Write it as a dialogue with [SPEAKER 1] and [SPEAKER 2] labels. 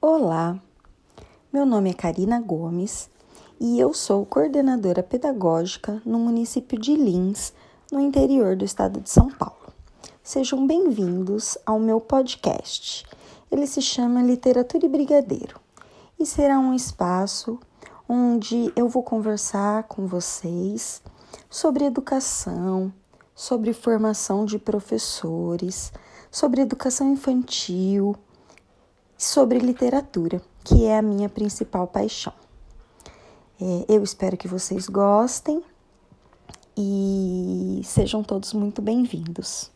[SPEAKER 1] Olá, meu nome é Karina Gomes e eu sou coordenadora pedagógica no município de Lins, no interior do estado de São Paulo. Sejam bem-vindos ao meu podcast. Ele se chama Literatura e Brigadeiro e será um espaço onde eu vou conversar com vocês sobre educação, sobre formação de professores, sobre educação infantil sobre literatura, que é a minha principal paixão. É, eu espero que vocês gostem e sejam todos muito bem-vindos.